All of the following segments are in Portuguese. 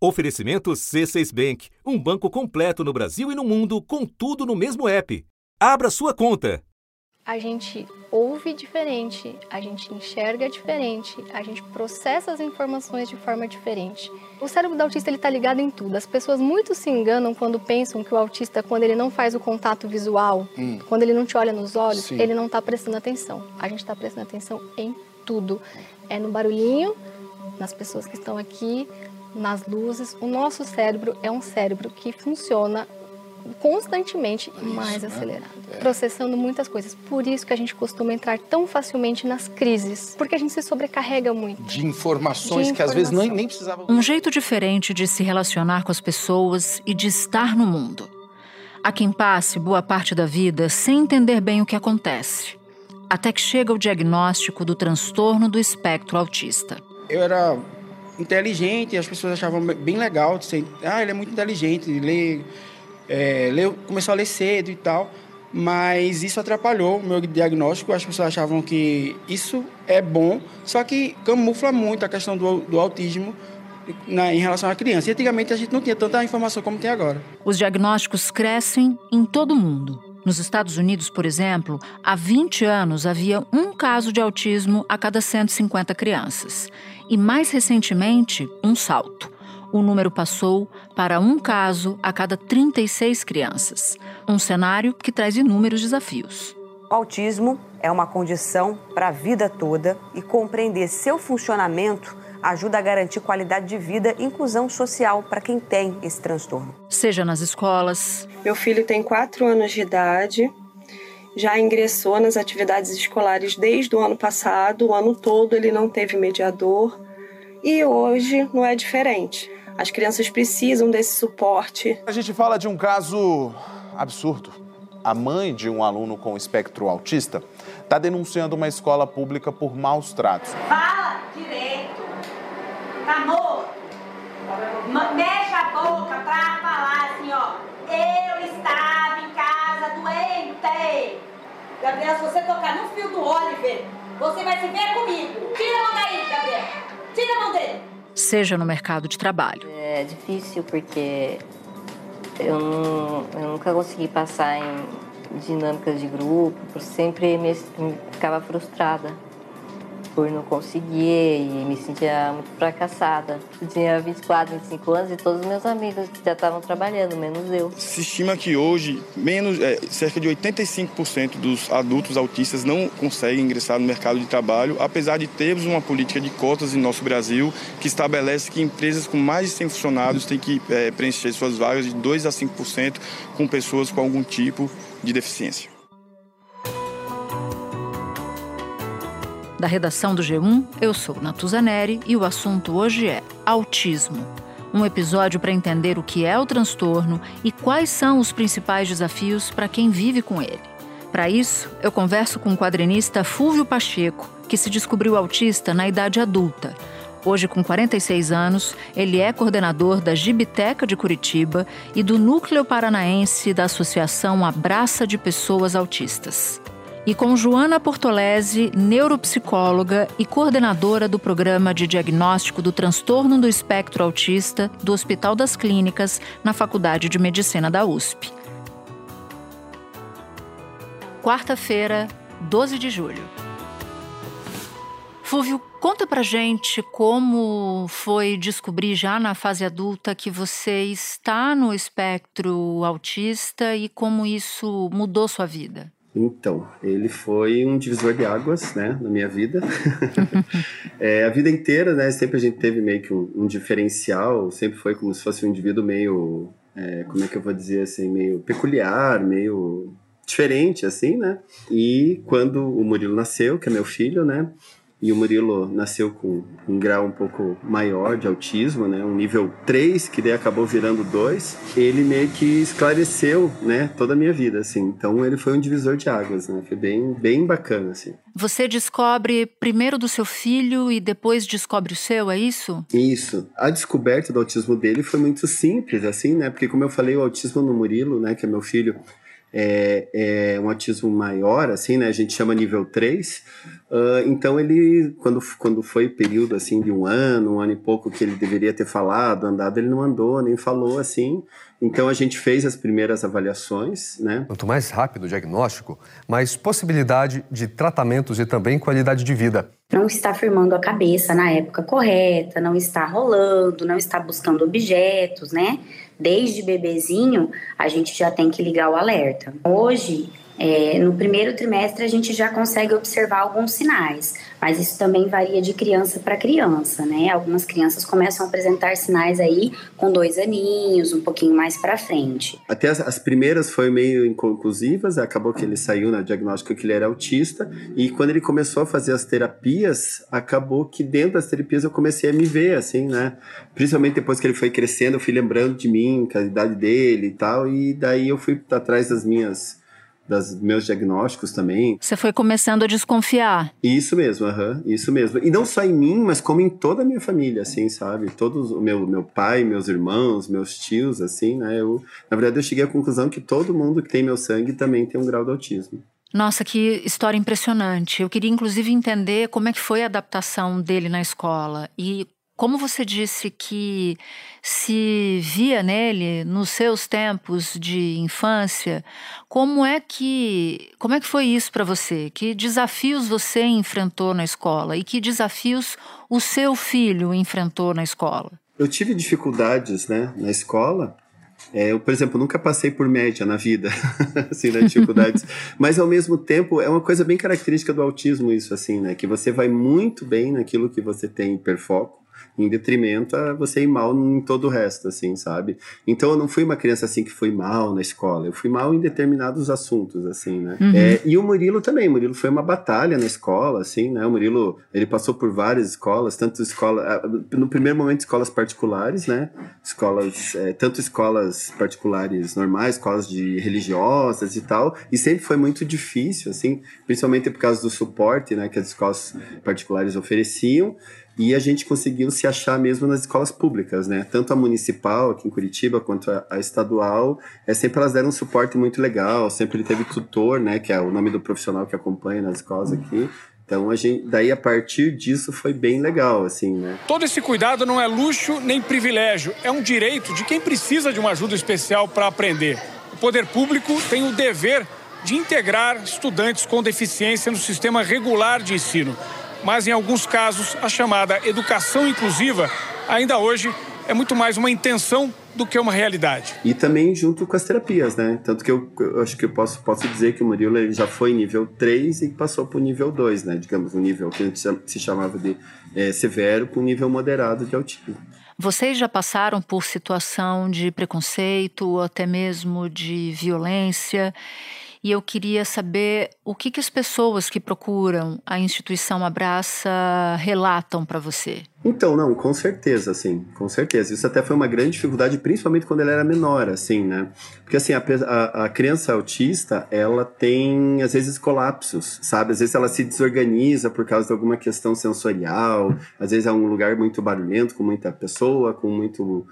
Oferecimento C6 Bank, um banco completo no Brasil e no mundo, com tudo no mesmo app. Abra sua conta. A gente ouve diferente, a gente enxerga diferente, a gente processa as informações de forma diferente. O cérebro do autista ele está ligado em tudo. As pessoas muito se enganam quando pensam que o autista, quando ele não faz o contato visual, hum. quando ele não te olha nos olhos, Sim. ele não está prestando atenção. A gente está prestando atenção em tudo. É no barulhinho, nas pessoas que estão aqui, nas luzes. O nosso cérebro é um cérebro que funciona constantemente isso, mais né? acelerado, é. processando muitas coisas. Por isso que a gente costuma entrar tão facilmente nas crises, porque a gente se sobrecarrega muito. De informações de que às vezes nem, nem precisava. Um jeito diferente de se relacionar com as pessoas e de estar no mundo. Há quem passe boa parte da vida sem entender bem o que acontece, até que chega o diagnóstico do transtorno do espectro autista. Eu era inteligente, as pessoas achavam bem legal, de ah, ele é muito inteligente, ele é, leu, começou a ler cedo e tal, mas isso atrapalhou o meu diagnóstico. As pessoas achavam que isso é bom, só que camufla muito a questão do, do autismo na, em relação à criança. E antigamente a gente não tinha tanta informação como tem agora. Os diagnósticos crescem em todo mundo. Nos Estados Unidos, por exemplo, há 20 anos havia um caso de autismo a cada 150 crianças. E mais recentemente, um salto o número passou para um caso a cada 36 crianças. Um cenário que traz inúmeros desafios. O autismo é uma condição para a vida toda e compreender seu funcionamento ajuda a garantir qualidade de vida e inclusão social para quem tem esse transtorno. Seja nas escolas. Meu filho tem 4 anos de idade, já ingressou nas atividades escolares desde o ano passado, o ano todo ele não teve mediador e hoje não é diferente. As crianças precisam desse suporte. A gente fala de um caso absurdo. A mãe de um aluno com espectro autista está denunciando uma escola pública por maus tratos. Direito. Tá morto. Mexe a boca pra falar assim, ó. Eu estava em casa doente. Gabriel, se você tocar no fio do Oliver, você vai se ver comigo. Tira a mão daí, Gabriel. Tira a mão dele seja no mercado de trabalho. É difícil porque eu, não, eu nunca consegui passar em dinâmicas de grupo, sempre me, me ficava frustrada por não conseguir e me sentia muito fracassada. Eu tinha 24, 25 anos e todos os meus amigos já estavam trabalhando, menos eu. Se estima que hoje menos, é, cerca de 85% dos adultos autistas não conseguem ingressar no mercado de trabalho, apesar de termos uma política de cotas em nosso Brasil que estabelece que empresas com mais de 100 funcionários têm que é, preencher suas vagas de 2 a 5% com pessoas com algum tipo de deficiência. Da redação do G1, eu sou Natuzaneri e o assunto hoje é autismo. Um episódio para entender o que é o transtorno e quais são os principais desafios para quem vive com ele. Para isso, eu converso com o quadrinista Fúvio Pacheco, que se descobriu autista na idade adulta. Hoje, com 46 anos, ele é coordenador da Gibiteca de Curitiba e do Núcleo Paranaense da Associação Abraça de Pessoas Autistas e com Joana Portolese, neuropsicóloga e coordenadora do programa de diagnóstico do transtorno do espectro autista do Hospital das Clínicas, na Faculdade de Medicina da USP. Quarta-feira, 12 de julho. Fúvio, conta pra gente como foi descobrir já na fase adulta que você está no espectro autista e como isso mudou sua vida. Então, ele foi um divisor de águas, né, na minha vida. é, a vida inteira, né, sempre a gente teve meio que um, um diferencial, sempre foi como se fosse um indivíduo meio, é, como é que eu vou dizer assim, meio peculiar, meio diferente, assim, né? E quando o Murilo nasceu, que é meu filho, né, e o Murilo nasceu com um grau um pouco maior de autismo, né, um nível 3, que daí acabou virando 2, ele meio que esclareceu, né, toda a minha vida, assim. Então ele foi um divisor de águas, né? Foi bem, bem bacana, assim. Você descobre primeiro do seu filho e depois descobre o seu, é isso? Isso. A descoberta do autismo dele foi muito simples, assim, né? Porque como eu falei, o autismo no Murilo, né, que é meu filho, é, é um autismo maior, assim, né? A gente chama nível 3. Uh, então ele, quando, quando foi período assim de um ano, um ano e pouco que ele deveria ter falado, andado, ele não andou, nem falou assim. Então a gente fez as primeiras avaliações, né? Quanto mais rápido o diagnóstico, mais possibilidade de tratamentos e também qualidade de vida. Não está firmando a cabeça na época correta, não está rolando, não está buscando objetos, né? Desde bebezinho, a gente já tem que ligar o alerta. Hoje, é, no primeiro trimestre a gente já consegue observar alguns sinais, mas isso também varia de criança para criança, né? Algumas crianças começam a apresentar sinais aí com dois aninhos, um pouquinho mais para frente. Até as, as, primeiras foi meio inconclusivas, acabou que ele saiu na diagnóstica que ele era autista, e quando ele começou a fazer as terapias, acabou que dentro das terapias eu comecei a me ver, assim, né? Principalmente depois que ele foi crescendo, eu fui lembrando de mim, com a idade dele e tal, e daí eu fui atrás das minhas dos meus diagnósticos também. Você foi começando a desconfiar. Isso mesmo, uhum, isso mesmo. E não só em mim, mas como em toda a minha família, assim, sabe? Todos, o meu, meu pai, meus irmãos, meus tios, assim, né? Eu, na verdade, eu cheguei à conclusão que todo mundo que tem meu sangue também tem um grau de autismo. Nossa, que história impressionante. Eu queria, inclusive, entender como é que foi a adaptação dele na escola e como você disse que se via nele nos seus tempos de infância, como é que como é que foi isso para você? Que desafios você enfrentou na escola e que desafios o seu filho enfrentou na escola? Eu tive dificuldades, né, na escola. É, eu, por exemplo, nunca passei por média na vida, assim, né, dificuldades. Mas ao mesmo tempo é uma coisa bem característica do autismo isso, assim, né, que você vai muito bem naquilo que você tem hiperfoco em detrimento a você ir mal em todo o resto, assim, sabe? Então eu não fui uma criança assim que foi mal na escola, eu fui mal em determinados assuntos, assim, né? Uhum. É, e o Murilo também, o Murilo foi uma batalha na escola, assim, né? O Murilo, ele passou por várias escolas, tanto escola, no primeiro momento escolas particulares, né? Escolas, é, tanto escolas particulares normais, escolas de religiosas e tal, e sempre foi muito difícil, assim, principalmente por causa do suporte, né, que as escolas particulares ofereciam, e a gente conseguiu se achar mesmo nas escolas públicas, né? Tanto a municipal aqui em Curitiba quanto a, a estadual, é sempre elas deram um suporte muito legal. Sempre ele teve tutor, né? Que é o nome do profissional que acompanha nas escolas aqui. Então a gente, daí a partir disso foi bem legal, assim, né? Todo esse cuidado não é luxo nem privilégio, é um direito de quem precisa de uma ajuda especial para aprender. O poder público tem o dever de integrar estudantes com deficiência no sistema regular de ensino mas em alguns casos a chamada educação inclusiva ainda hoje é muito mais uma intenção do que uma realidade. E também junto com as terapias, né? Tanto que eu, eu acho que eu posso, posso dizer que o Murilo ele já foi nível 3 e passou para o nível 2, né? Digamos, um nível que a gente se chamava de é, severo com nível moderado de autismo. Vocês já passaram por situação de preconceito ou até mesmo de violência e eu queria saber o que, que as pessoas que procuram a instituição Abraça relatam para você. Então, não, com certeza, assim, com certeza. Isso até foi uma grande dificuldade, principalmente quando ele era menor, assim, né? Porque, assim, a, a, a, criança autista, ela tem, às vezes, colapsos, sabe? Às vezes ela se desorganiza por causa de alguma questão sensorial, às vezes é um lugar muito barulhento, com muita pessoa, com muito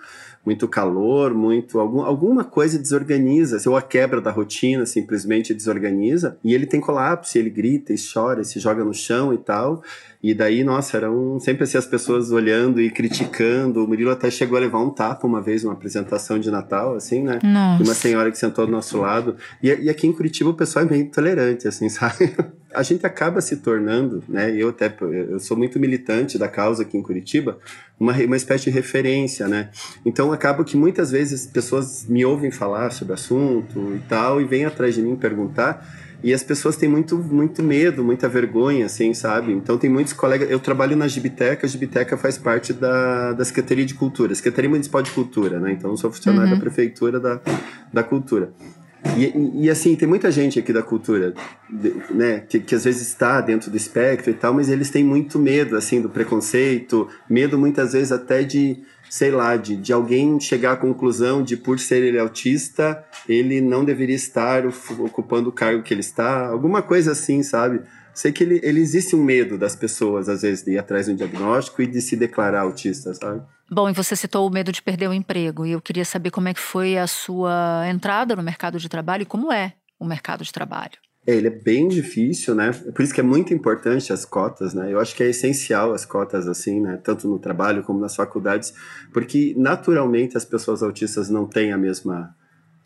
muito calor, muito algum, alguma coisa desorganiza, ou a quebra da rotina simplesmente desorganiza, e ele tem colapso, ele grita e chora, e se joga no chão e tal. E daí, nossa, eram sempre assim as pessoas olhando e criticando. O Murilo até chegou a levar um tapa uma vez numa apresentação de Natal, assim, né? Nossa. Uma senhora que sentou do nosso lado. E, e aqui em Curitiba o pessoal é bem tolerante, assim, sabe? A gente acaba se tornando, né? Eu até eu sou muito militante da causa aqui em Curitiba, uma, uma espécie de referência, né? Então acaba que muitas vezes pessoas me ouvem falar sobre o assunto e tal e vêm atrás de mim perguntar e as pessoas têm muito, muito medo, muita vergonha, assim, sabe? Então tem muitos colegas. Eu trabalho na Gibiteca, a Gibiteca faz parte da, da Secretaria de Cultura, Secretaria Municipal de Cultura, né? Então eu sou funcionário uhum. da Prefeitura da, da Cultura. E, e, assim, tem muita gente aqui da cultura, né, que, que às vezes está dentro do espectro e tal, mas eles têm muito medo, assim, do preconceito, medo muitas vezes até de, sei lá, de, de alguém chegar à conclusão de por ser ele autista, ele não deveria estar ocupando o cargo que ele está, alguma coisa assim, sabe? Sei que ele, ele existe um medo das pessoas, às vezes, de ir atrás de um diagnóstico e de se declarar autista, sabe? Bom, e você citou o medo de perder o emprego, e eu queria saber como é que foi a sua entrada no mercado de trabalho e como é o mercado de trabalho? É, ele é bem difícil, né? Por isso que é muito importante as cotas, né? Eu acho que é essencial as cotas, assim, né? Tanto no trabalho como nas faculdades, porque naturalmente as pessoas autistas não têm a mesma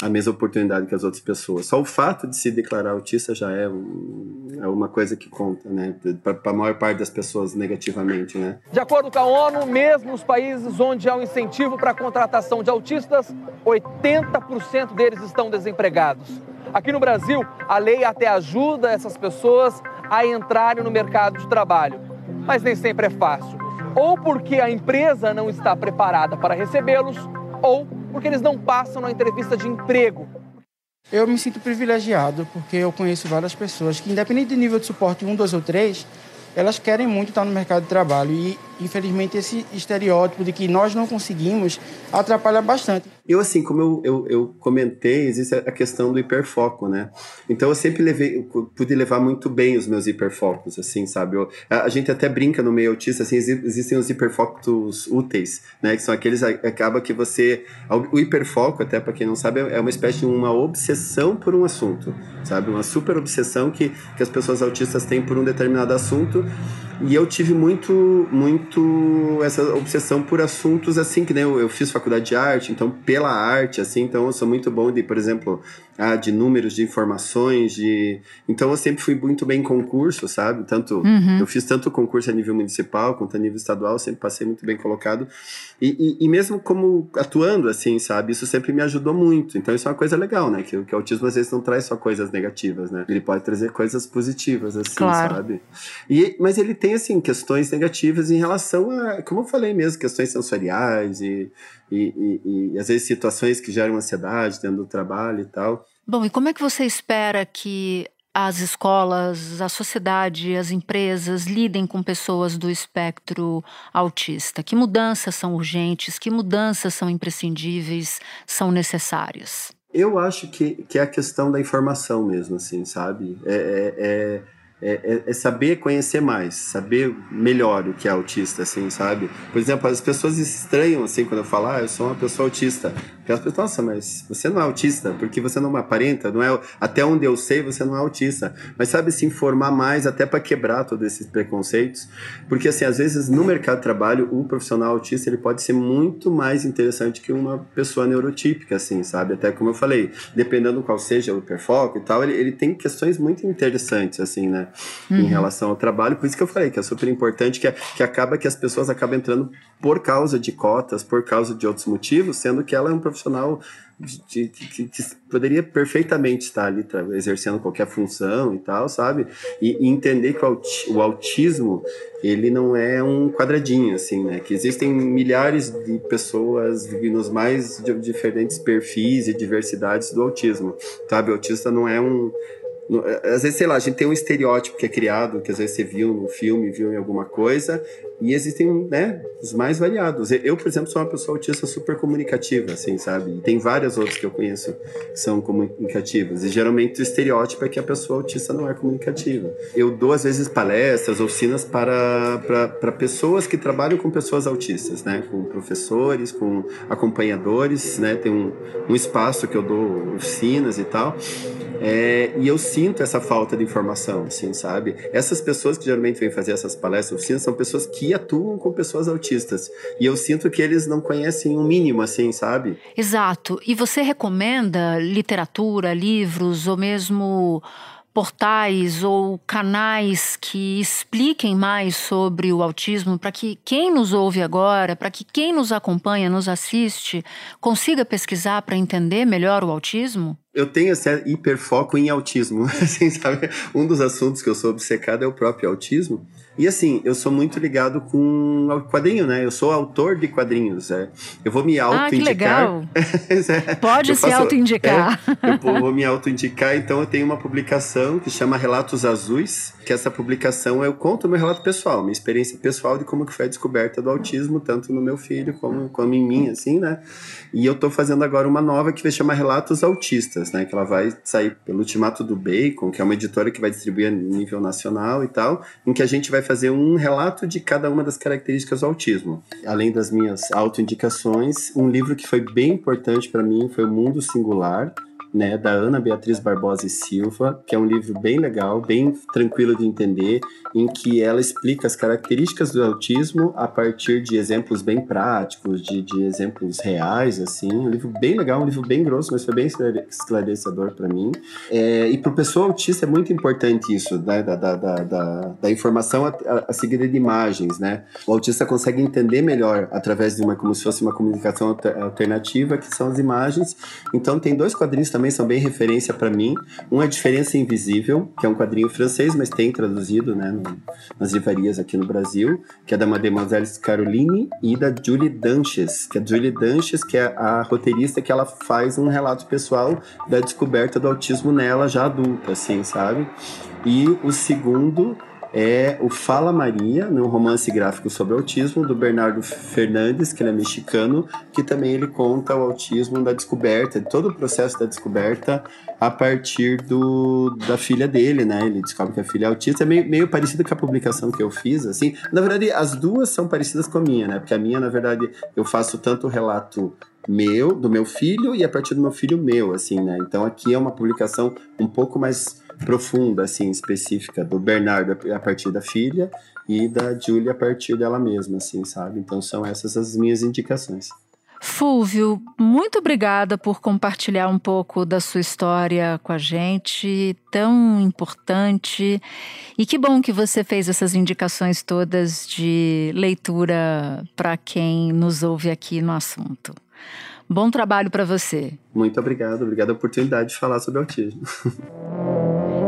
a mesma oportunidade que as outras pessoas. Só o fato de se declarar autista já é, um, é uma coisa que conta, né? Para a maior parte das pessoas negativamente, né? De acordo com a ONU, mesmo os países onde há um incentivo para a contratação de autistas, 80% deles estão desempregados. Aqui no Brasil, a lei até ajuda essas pessoas a entrarem no mercado de trabalho, mas nem sempre é fácil. Ou porque a empresa não está preparada para recebê-los, ou porque eles não passam na entrevista de emprego. Eu me sinto privilegiado porque eu conheço várias pessoas que, independente do nível de suporte 1, 2 ou 3, elas querem muito estar no mercado de trabalho e, infelizmente, esse estereótipo de que nós não conseguimos atrapalha bastante. Eu, assim, como eu, eu, eu, comentei, existe a questão do hiperfoco, né? Então, eu sempre levei, eu pude levar muito bem os meus hiperfocos, assim, sabe? Eu, a, a, gente até brinca no meio autista, assim, existem os hiperfocos úteis, né? Que são aqueles, acaba que você... O hiperfoco, até para quem não sabe, é uma espécie de uma obsessão por um assunto, sabe? Uma super obsessão que, que as pessoas autistas têm por um determinado assunto e eu tive muito, muito essa obsessão por assuntos assim, que nem eu, eu fiz faculdade de arte, então pela arte, assim, então eu sou muito bom de, por exemplo, ah, de números, de informações, de... Então eu sempre fui muito bem em concurso, sabe? Tanto, uhum. eu fiz tanto concurso a nível municipal quanto a nível estadual, sempre passei muito bem colocado. E, e, e, mesmo como atuando, assim, sabe? Isso sempre me ajudou muito. Então isso é uma coisa legal, né? Que, que o autismo às vezes não traz só coisas negativas, né? Ele pode trazer coisas positivas, assim, claro. sabe? E, mas ele tem, assim, questões negativas em relação a, como eu falei mesmo, questões sensoriais e, e, e, e às vezes situações que geram ansiedade dentro do trabalho e tal. Bom, e como é que você espera que as escolas, a sociedade, as empresas lidem com pessoas do espectro autista? Que mudanças são urgentes? Que mudanças são imprescindíveis, são necessárias? Eu acho que, que é a questão da informação mesmo, assim, sabe? é, é, é é, é, é, saber conhecer mais, saber melhor o que é autista, assim, sabe? Por exemplo, as pessoas estranham, assim, quando eu falo, ah, eu sou uma pessoa autista. Porque as pessoas, nossa, mas você não é autista, porque você não aparenta, não é, até onde eu sei, você não é autista. Mas sabe se informar mais, até para quebrar todos esses preconceitos. Porque, assim, às vezes no mercado de trabalho, o profissional autista, ele pode ser muito mais interessante que uma pessoa neurotípica, assim, sabe? Até como eu falei, dependendo qual seja o hiperfoco e tal, ele, ele tem questões muito interessantes, assim, né? Uhum. em relação ao trabalho. Por isso que eu falei que é super importante, que, é, que acaba que as pessoas acabam entrando por causa de cotas, por causa de outros motivos, sendo que ela é um profissional de, de, que poderia perfeitamente estar ali exercendo qualquer função e tal, sabe? E, e entender que o, o, autismo, ele não é um quadradinho, assim, né? Que existem milhares de pessoas nos mais diferentes perfis e diversidades do autismo, sabe? O autista não é um às vezes, sei lá, a gente tem um estereótipo que é criado, que às vezes você viu no filme, viu em alguma coisa, e existem, né, os mais variados. Eu, por exemplo, sou uma pessoa autista super comunicativa, assim, sabe? E tem várias outras que eu conheço que são comunicativas. E geralmente o estereótipo é que a pessoa autista não é comunicativa. Eu dou, às vezes, palestras, oficinas para, para, para pessoas que trabalham com pessoas autistas, né? Com professores, com acompanhadores, né? Tem um, um espaço que eu dou oficinas e tal. É, e eu sinto essa falta de informação, assim, sabe? Essas pessoas que geralmente vêm fazer essas palestras, oficinas, são pessoas que atuam com pessoas autistas. E eu sinto que eles não conhecem o um mínimo, assim, sabe? Exato. E você recomenda literatura, livros ou mesmo portais ou canais que expliquem mais sobre o autismo para que quem nos ouve agora, para que quem nos acompanha, nos assiste, consiga pesquisar para entender melhor o autismo? Eu tenho esse hiperfoco em autismo, assim, sabe? Um dos assuntos que eu sou obcecado é o próprio autismo. E assim, eu sou muito ligado com o quadrinho, né? Eu sou autor de quadrinhos. É. Eu vou me auto-indicar. Ah, que legal. é, Pode se auto-indicar. É, eu vou me auto-indicar, então eu tenho uma publicação que chama Relatos Azuis, que essa publicação eu conto meu relato pessoal, minha experiência pessoal de como que foi a descoberta do autismo, tanto no meu filho como, como em mim, assim, né? E eu tô fazendo agora uma nova que vai chamar Relatos Autistas, né? Que ela vai sair pelo Ultimato do Bacon, que é uma editora que vai distribuir a nível nacional e tal, em que a gente vai fazer um relato de cada uma das características do autismo. Além das minhas autoindicações, um livro que foi bem importante para mim foi O Mundo Singular, né, da Ana Beatriz Barbosa e Silva, que é um livro bem legal, bem tranquilo de entender, em que ela explica as características do autismo a partir de exemplos bem práticos, de, de exemplos reais, assim. Um livro bem legal, um livro bem grosso, mas foi bem esclarecedor para mim. É, e para o pessoa autista é muito importante isso, né, da, da, da, da, informação a, a, seguida de imagens, né? O autista consegue entender melhor através de uma, como se fosse uma comunicação alternativa, que são as imagens. Então tem dois quadrinhos também, são bem referência para mim. Um é Diferença Invisível, que é um quadrinho francês, mas tem traduzido, né, no, nas livrarias aqui no Brasil, que é da Mademoiselle Caroline e da Julie Danches, que é a Julie Danches, que é a roteirista que ela faz um relato pessoal da descoberta do autismo nela já adulta, assim, sabe? E o segundo é o Fala Maria, um romance gráfico sobre autismo, do Bernardo Fernandes, que ele é mexicano, que também ele conta o autismo da descoberta, todo o processo da descoberta a partir do, da filha dele, né? Ele descobre que a filha é autista, é meio, meio parecido com a publicação que eu fiz, assim. Na verdade, as duas são parecidas com a minha, né? Porque a minha, na verdade, eu faço tanto relato meu, do meu filho, e a partir do meu filho meu, assim, né? Então aqui é uma publicação um pouco mais profunda, assim, específica do Bernardo a partir da filha e da Julia a partir dela mesma, assim, sabe? Então são essas as minhas indicações. Fúvio, muito obrigada por compartilhar um pouco da sua história com a gente, tão importante. E que bom que você fez essas indicações todas de leitura para quem nos ouve aqui no assunto. Bom trabalho para você. Muito obrigado, obrigado a oportunidade de falar sobre autismo.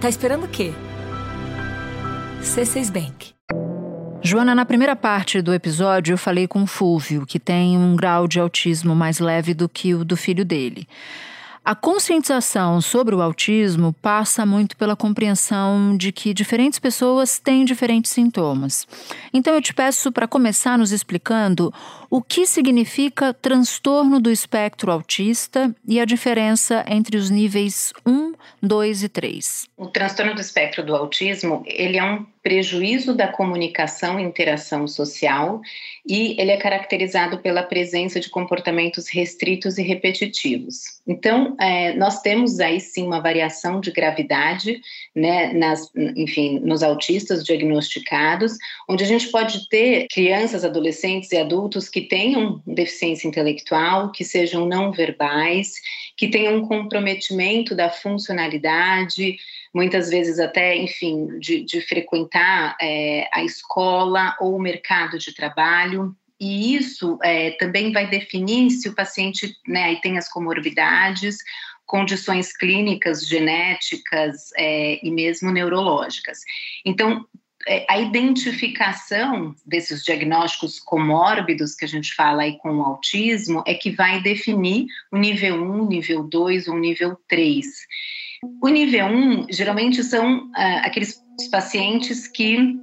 Tá esperando o quê? C6 Bank. Joana, na primeira parte do episódio eu falei com o Fúvio, que tem um grau de autismo mais leve do que o do filho dele. A conscientização sobre o autismo passa muito pela compreensão de que diferentes pessoas têm diferentes sintomas. Então eu te peço para começar nos explicando o que significa transtorno do espectro autista e a diferença entre os níveis 1, 2 e 3. O transtorno do espectro do autismo, ele é um prejuízo da comunicação e interação social e ele é caracterizado pela presença de comportamentos restritos e repetitivos. Então, é, nós temos aí sim uma variação de gravidade, né, nas, enfim, nos autistas diagnosticados, onde a gente pode ter crianças, adolescentes e adultos que tenham deficiência intelectual, que sejam não verbais, que tenham um comprometimento da funcionalidade, muitas vezes até, enfim, de, de frequentar é, a escola ou o mercado de trabalho. E isso é, também vai definir se o paciente né, tem as comorbidades, condições clínicas, genéticas é, e mesmo neurológicas. Então, a identificação desses diagnósticos comórbidos que a gente fala aí com o autismo é que vai definir o nível 1, nível 2 ou nível 3. O nível 1 geralmente são uh, aqueles pacientes que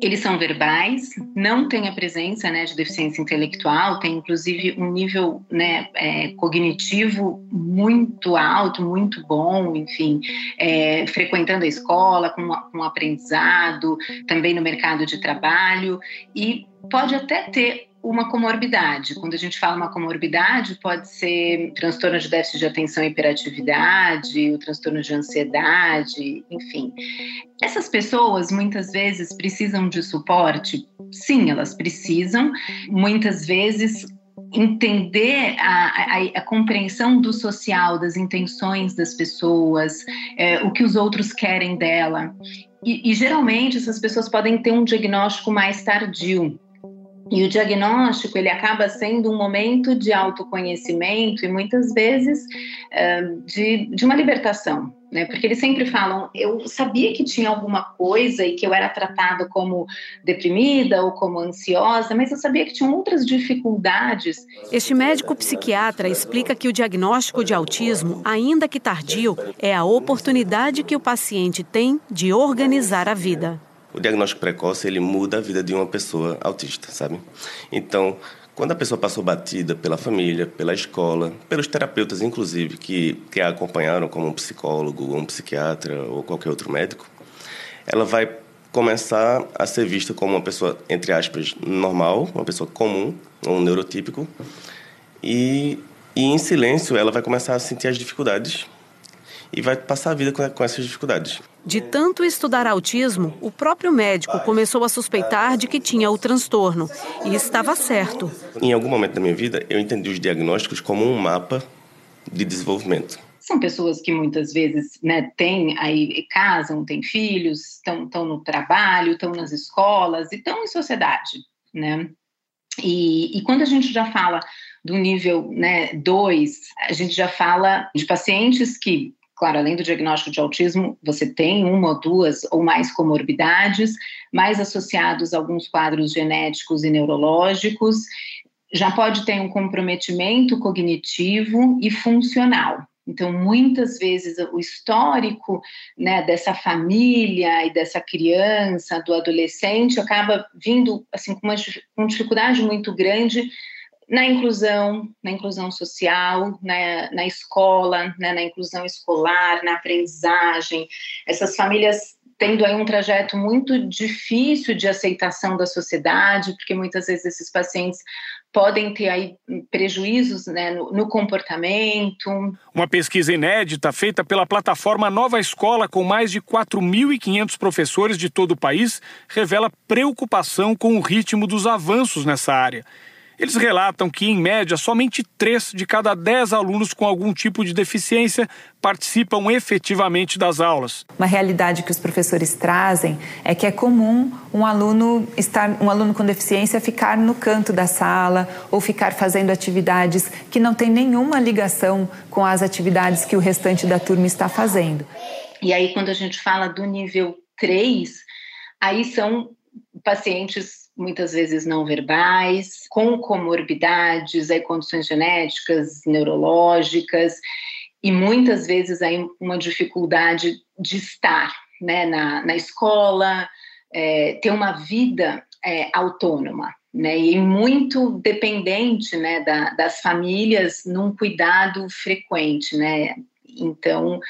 eles são verbais, não têm a presença né, de deficiência intelectual, tem inclusive um nível né, é, cognitivo muito alto, muito bom, enfim, é, frequentando a escola, com, com aprendizado, também no mercado de trabalho, e pode até ter uma comorbidade. Quando a gente fala uma comorbidade, pode ser transtorno de déficit de atenção e hiperatividade, o transtorno de ansiedade, enfim. Essas pessoas muitas vezes precisam de suporte? Sim, elas precisam. Muitas vezes entender a, a, a, compreensão do social, das intenções das pessoas, é, o que os outros querem dela. E, e geralmente essas pessoas podem ter um diagnóstico mais tardio. E o diagnóstico ele acaba sendo um momento de autoconhecimento e muitas vezes de, de uma libertação, né? Porque eles sempre falam, eu sabia que tinha alguma coisa e que eu era tratada como deprimida ou como ansiosa, mas eu sabia que tinham outras dificuldades. Este médico psiquiatra explica que o diagnóstico de autismo, ainda que tardio, é a oportunidade que o paciente tem de organizar a vida. O diagnóstico precoce ele muda a vida de uma pessoa autista, sabe? Então, quando a pessoa passou batida pela família, pela escola, pelos terapeutas, inclusive, que, que a acompanharam, como um psicólogo, um psiquiatra ou qualquer outro médico, ela vai começar a ser vista como uma pessoa, entre aspas, normal, uma pessoa comum, um neurotípico, e, e em silêncio ela vai começar a sentir as dificuldades e vai passar a vida com, com essas dificuldades. De tanto estudar autismo, o próprio médico começou a suspeitar de que tinha o transtorno. E estava certo. Em algum momento da minha vida, eu entendi os diagnósticos como um mapa de desenvolvimento. São pessoas que muitas vezes né, têm aí, casam, têm filhos, estão no trabalho, estão nas escolas e estão em sociedade. Né? E, e quando a gente já fala do nível 2, né, a gente já fala de pacientes que Claro, além do diagnóstico de autismo, você tem uma, duas ou mais comorbidades, mais associados a alguns quadros genéticos e neurológicos. Já pode ter um comprometimento cognitivo e funcional. Então, muitas vezes, o histórico né, dessa família e dessa criança, do adolescente, acaba vindo assim, com uma com dificuldade muito grande na inclusão, na inclusão social, na, na escola, né, na inclusão escolar, na aprendizagem, essas famílias tendo aí um trajeto muito difícil de aceitação da sociedade, porque muitas vezes esses pacientes podem ter aí prejuízos né, no, no, comportamento. Uma pesquisa inédita feita pela plataforma Nova Escola, com mais de 4.500 professores de todo o país, revela preocupação com o ritmo dos avanços nessa área. Eles relatam que, em média, somente 3 de cada 10 alunos com algum tipo de deficiência participam efetivamente das aulas. Uma realidade que os professores trazem é que é comum um aluno estar, um aluno com deficiência ficar no canto da sala ou ficar fazendo atividades que não têm nenhuma ligação com as atividades que o restante da turma está fazendo. E aí, quando a gente fala do nível 3, aí são pacientes muitas vezes não verbais, com comorbidades, aí condições genéticas, neurológicas, e muitas vezes aí uma dificuldade de estar né, na, na escola, é, ter uma vida é, autônoma. Né, e muito dependente né, da, das famílias num cuidado frequente, né, então,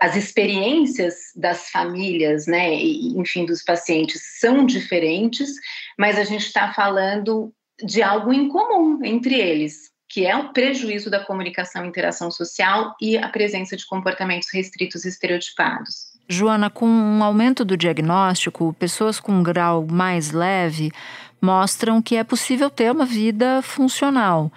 as experiências das famílias, né, e, enfim, dos pacientes são diferentes, mas a gente está falando de algo em comum entre eles, que é o prejuízo da comunicação e interação social e a presença de comportamentos restritos e estereotipados. Joana, com um aumento do diagnóstico, pessoas com um grau mais leve mostram que é possível ter uma vida funcional.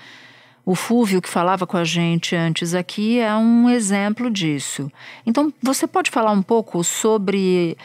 O Fúvio, que falava com a gente antes aqui, é um exemplo disso. Então, você pode falar um pouco sobre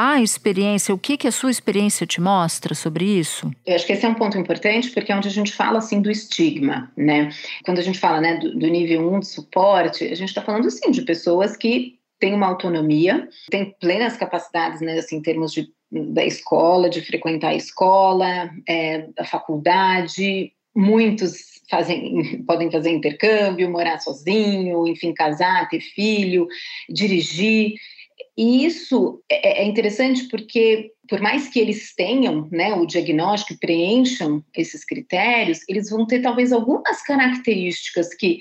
a experiência, o que, que a sua experiência te mostra sobre isso? Eu acho que esse é um ponto importante, porque é onde a gente fala, assim, do estigma, né? Quando a gente fala, né, do, do nível 1 de suporte, a gente está falando, sim, de pessoas que têm uma autonomia, têm plenas capacidades, né, assim, em termos de da escola, de frequentar a escola, é, a faculdade, muitos fazem, podem fazer intercâmbio, morar sozinho, enfim, casar, ter filho, dirigir. E isso é, é interessante porque, por mais que eles tenham né, o diagnóstico e preencham esses critérios, eles vão ter talvez algumas características que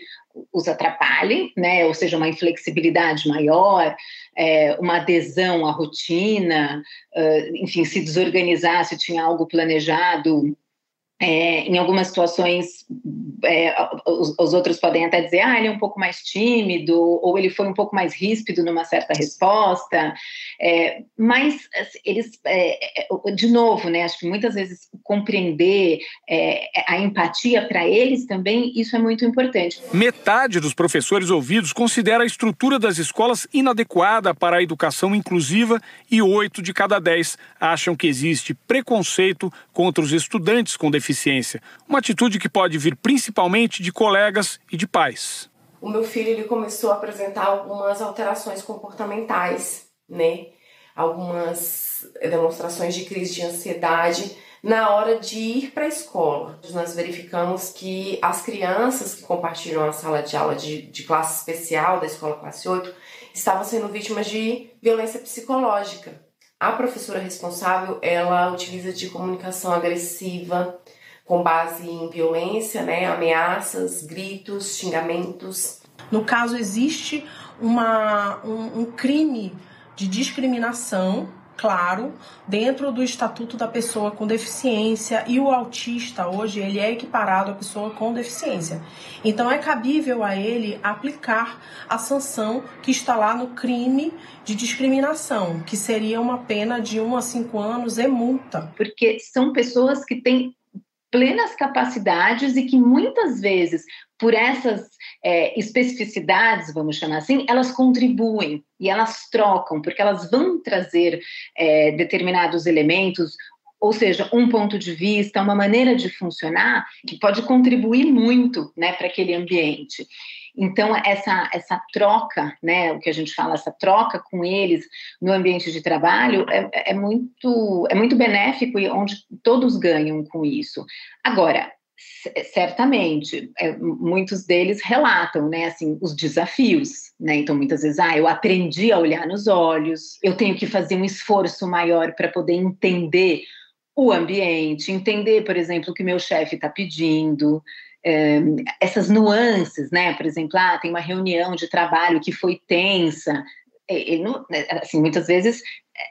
os atrapalhem, né, ou seja, uma inflexibilidade maior, é, uma adesão à rotina, uh, enfim, se desorganizar, se tinha algo planejado, é, em algumas situações, é, os, os, outros podem até dizer, ah, ele é um pouco mais tímido, ou ele foi um pouco mais ríspido numa certa resposta, é, mas assim, eles, é, é, de novo, né, acho que muitas vezes compreender é, a empatia para eles também, isso é muito importante. Metade dos professores ouvidos considera a estrutura das escolas inadequada para a educação inclusiva e oito de cada dez acham que existe preconceito contra os estudantes com deficiência deficiência, uma atitude que pode vir principalmente de colegas e de pais. o meu filho ele começou a apresentar algumas alterações comportamentais, né? Algumas demonstrações de crise de ansiedade na hora de ir para a escola. Nós verificamos que as crianças que compartilham a sala de aula de, de classe especial da escola classe 8 estavam sendo vítimas de violência psicológica. A professora responsável, ela utiliza de comunicação agressiva, com base em violência, né, ameaças, gritos, xingamentos. No caso, existe uma, um, um crime de discriminação claro, dentro do Estatuto da Pessoa com Deficiência e o autista hoje ele é equiparado à pessoa com deficiência. Então é cabível a ele aplicar a sanção que está lá no crime de discriminação, que seria uma pena de 1 a 5 anos e multa. Porque são pessoas que têm plenas capacidades e que muitas vezes, por essas é, especificidades, vamos chamar assim, elas contribuem e elas trocam, porque elas vão trazer é, determinados elementos, ou seja, um ponto de vista, uma maneira de funcionar que pode contribuir muito né, para aquele ambiente. Então, essa, essa troca, né, o que a gente fala, essa troca com eles no ambiente de trabalho é, é, muito, é muito benéfico e onde todos ganham com isso. Agora, certamente, é, muitos deles relatam, né, assim, os desafios, né, então muitas vezes, ah, eu aprendi a olhar nos olhos, eu tenho que fazer um esforço maior para poder entender o ambiente, entender, por exemplo, o que meu chefe está pedindo, essas nuances, né? Por exemplo, ah, tem uma reunião de trabalho que foi tensa. Não, né, assim, muitas vezes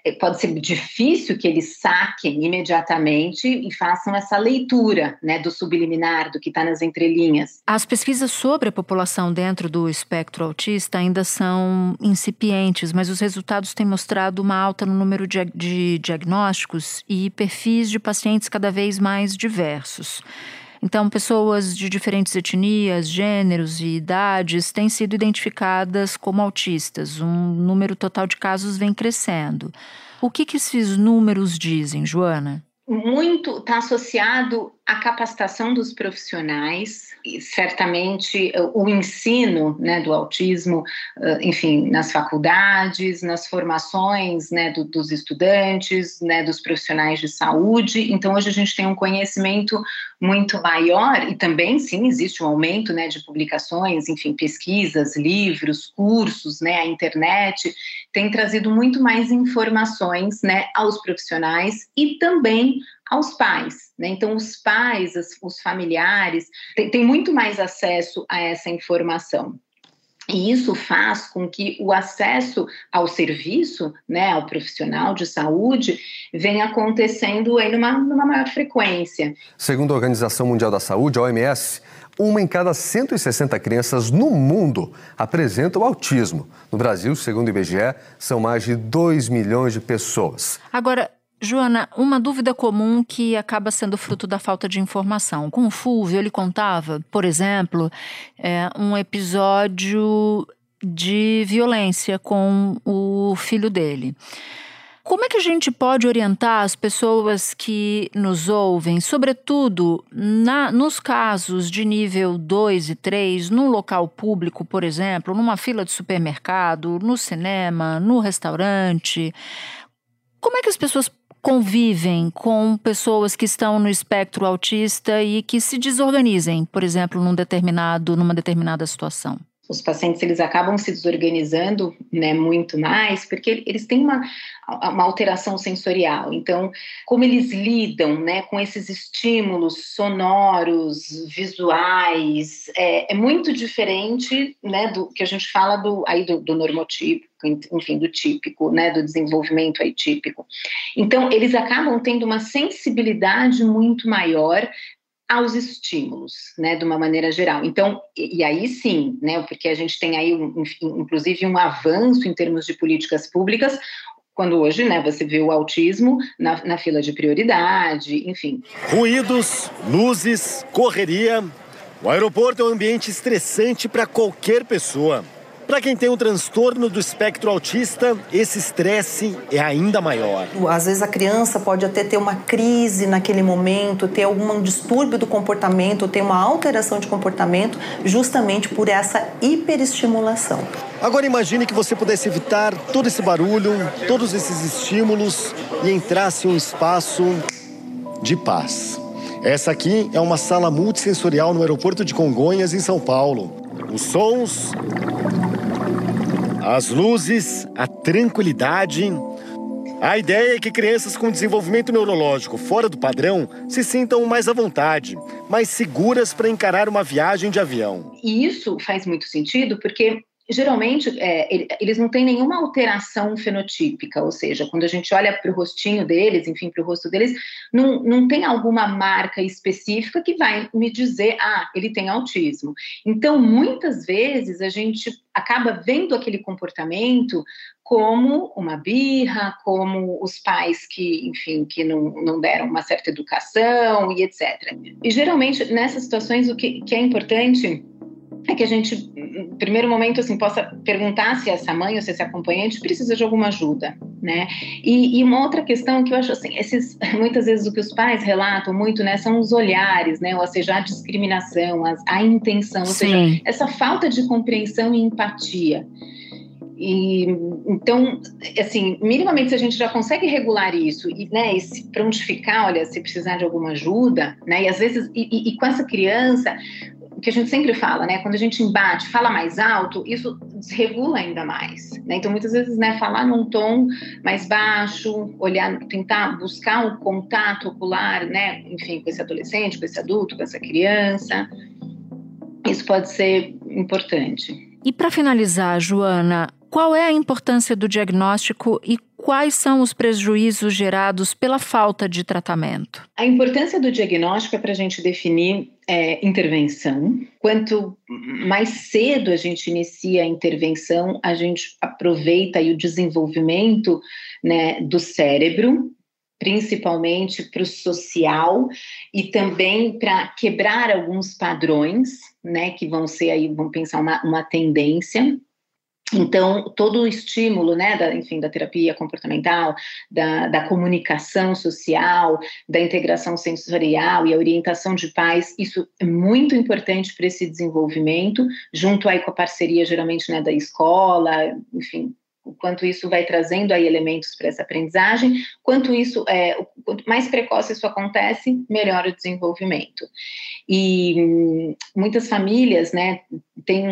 é, pode ser difícil que eles saquem imediatamente e façam essa leitura né, do subliminar, do que está nas entrelinhas. As pesquisas sobre a população dentro do espectro autista ainda são incipientes, mas os resultados têm mostrado uma alta no número de, de diagnósticos e perfis de pacientes cada vez mais diversos. Então, pessoas de diferentes etnias, gêneros e idades têm sido identificadas como autistas. Um número total de casos vem crescendo. O que, que esses números dizem, Joana? Muito está associado à capacitação dos profissionais, certamente o ensino né, do autismo, enfim, nas faculdades, nas formações né, do, dos estudantes, né, dos profissionais de saúde. Então, hoje a gente tem um conhecimento muito maior e também, sim, existe um aumento né, de publicações, enfim, pesquisas, livros, cursos, né, a internet tem trazido muito mais informações né, aos profissionais e também aos pais. Né? Então, os pais, os familiares, têm muito mais acesso a essa informação. E isso faz com que o acesso ao serviço, né, ao profissional de saúde, venha acontecendo aí numa, numa maior frequência. Segundo a Organização Mundial da Saúde, a OMS, uma em cada 160 crianças no mundo apresentam autismo. No Brasil, segundo o IBGE, são mais de 2 milhões de pessoas. Agora, Joana, uma dúvida comum que acaba sendo fruto da falta de informação. Com o Fulvio, ele contava, por exemplo, é, um episódio de violência com o filho dele. Como é que a gente pode orientar as pessoas que nos ouvem, sobretudo na, nos casos de nível 2 e 3, num local público, por exemplo, numa fila de supermercado, no cinema, no restaurante? Como é que as pessoas convivem com pessoas que estão no espectro autista e que se desorganizem, por exemplo, num determinado, numa determinada situação? os pacientes eles acabam se desorganizando né, muito mais porque eles têm uma, uma alteração sensorial. Então, como eles lidam né, com esses estímulos sonoros, visuais, é, é muito diferente né, do que a gente fala do, aí do, do normotípico, enfim, do típico, né, do desenvolvimento atípico. Então, eles acabam tendo uma sensibilidade muito maior aos estímulos, né, de uma maneira geral. Então, e, e aí sim, né, porque a gente tem aí, um, inclusive, um avanço em termos de políticas públicas, quando hoje, né, você vê o autismo na, na fila de prioridade, enfim. Ruídos, luzes, correria. O aeroporto é um ambiente estressante para qualquer pessoa. Para quem tem um transtorno do espectro autista, esse estresse é ainda maior. Às vezes a criança pode até ter uma crise naquele momento, ter algum distúrbio do comportamento, ter uma alteração de comportamento, justamente por essa hiperestimulação. Agora imagine que você pudesse evitar todo esse barulho, todos esses estímulos e entrasse em um espaço de paz. Essa aqui é uma sala multissensorial no aeroporto de Congonhas, em São Paulo. Os sons, as luzes, a tranquilidade. A ideia é que crianças com desenvolvimento neurológico fora do padrão se sintam mais à vontade, mais seguras para encarar uma viagem de avião. E isso faz muito sentido porque geralmente é, eles não têm nenhuma alteração fenotípica, ou seja, quando a gente olha para o rostinho deles, enfim, para o rosto deles, não, não tem alguma marca específica que vai me dizer, ah, ele tem autismo. Então, muitas vezes a gente acaba vendo aquele comportamento como uma birra, como os pais que, enfim, que não, não deram uma certa educação e etc. E geralmente nessas situações o que, que é importante é que a gente, no primeiro momento, assim, possa perguntar se essa mãe ou se esse acompanhante precisa de alguma ajuda, né? E, e, uma outra questão que eu acho assim, esses, muitas vezes o que os pais relatam muito, né, são os olhares, né, ou seja, a discriminação, a, a intenção, ou Sim. seja, essa falta de compreensão e empatia. E então, assim, minimamente se a gente já consegue regular isso e, né, e se prontificar, olha, se precisar de alguma ajuda, né, e às vezes, e, e, e com essa criança, que a gente sempre fala, né? Quando a gente embate, fala mais alto, isso desregula ainda mais. Né? Então, muitas vezes, né, falar num tom mais baixo, olhar, tentar buscar um contato ocular, né? Enfim, com esse adolescente, com esse adulto, com essa criança. Isso pode ser importante. E para finalizar, Joana, qual é a importância do diagnóstico e quais são os prejuízos gerados pela falta de tratamento? A importância do diagnóstico é para a gente definir é, intervenção. Quanto mais cedo a gente inicia a intervenção, a gente aproveita o desenvolvimento né, do cérebro, principalmente para o social e também para quebrar alguns padrões, né, que vão ser aí, vamos pensar uma, uma tendência então, todo o estímulo, né, da, enfim, da terapia comportamental, da, da, comunicação social, da integração sensorial e a orientação de pais, isso é muito importante para esse desenvolvimento, junto aí com a parceria, geralmente, né, da escola, enfim, o quanto isso vai trazendo aí elementos para essa aprendizagem, quanto isso, é, quanto mais precoce isso acontece, melhor o desenvolvimento. E hum, muitas famílias, né, têm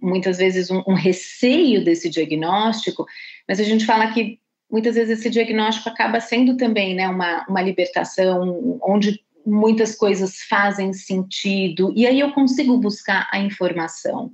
muitas vezes um, um receio desse diagnóstico, mas a gente fala que muitas vezes esse diagnóstico acaba sendo também, né, uma, uma libertação, onde muitas coisas fazem sentido, e aí eu consigo buscar a informação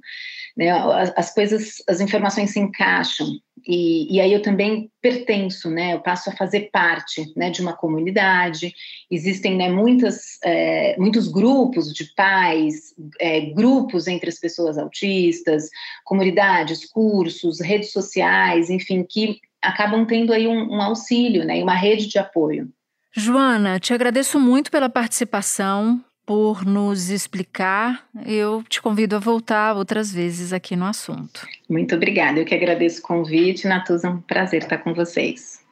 né? As, as, coisas, as informações se encaixam e, e, aí eu também pertenço, né? Eu passo a fazer parte, né, de uma comunidade. Existem, né, muitas, é, muitos grupos de pais, é, grupos entre as pessoas autistas, comunidades, cursos, redes sociais, enfim, que acabam tendo aí um, um auxílio, né, uma rede de apoio. Joana, te agradeço muito pela participação por nos explicar. Eu te convido a voltar outras vezes aqui no assunto. Muito obrigada. Eu que agradeço o convite, Natuza. É um prazer estar com vocês.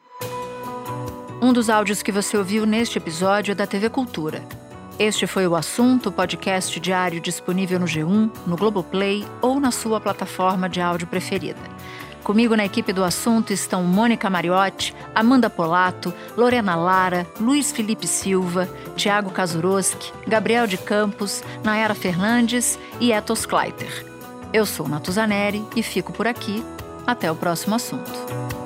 Um dos áudios que você ouviu neste episódio é da TV Cultura. Este foi o assunto, podcast diário disponível no G1, no Globoplay ou na sua plataforma de áudio preferida. Comigo na equipe do assunto estão Mônica Mariotti, Amanda Polato, Lorena Lara, Luiz Felipe Silva, Tiago Kazuroski, Gabriel de Campos, Nayara Fernandes e Etos Kleiter. Eu sou Natuzaneri e fico por aqui. Até o próximo assunto.